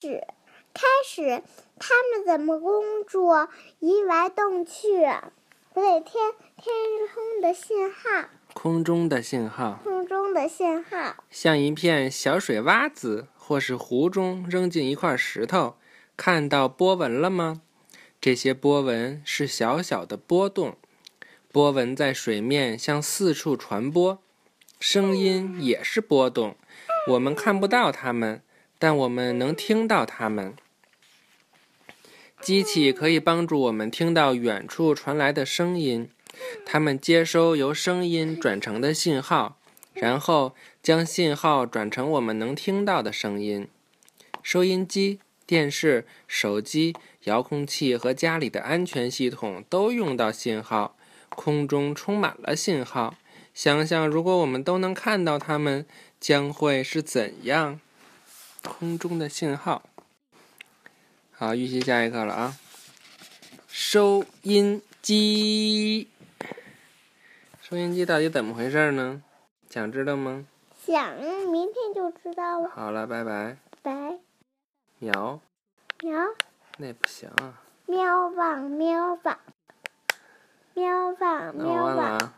始，开始，他们怎么工作？移来动去，不对，天天空的信号，空中的信号，空中的信号，像一片小水洼子，或是湖中扔进一块石头，看到波纹了吗？这些波纹是小小的波动，波纹在水面向四处传播，声音也是波动。我们看不到它们，但我们能听到它们。机器可以帮助我们听到远处传来的声音，它们接收由声音转成的信号，然后将信号转成我们能听到的声音。收音机、电视、手机。遥控器和家里的安全系统都用到信号，空中充满了信号。想想，如果我们都能看到它们，将会是怎样？空中的信号。好，预习下一课了啊！收音机，收音机到底怎么回事呢？想知道吗？想，明天就知道了。好了，拜拜。拜。喵。喵。那不行啊！喵吧喵吧，喵吧喵汪，喵汪喵汪。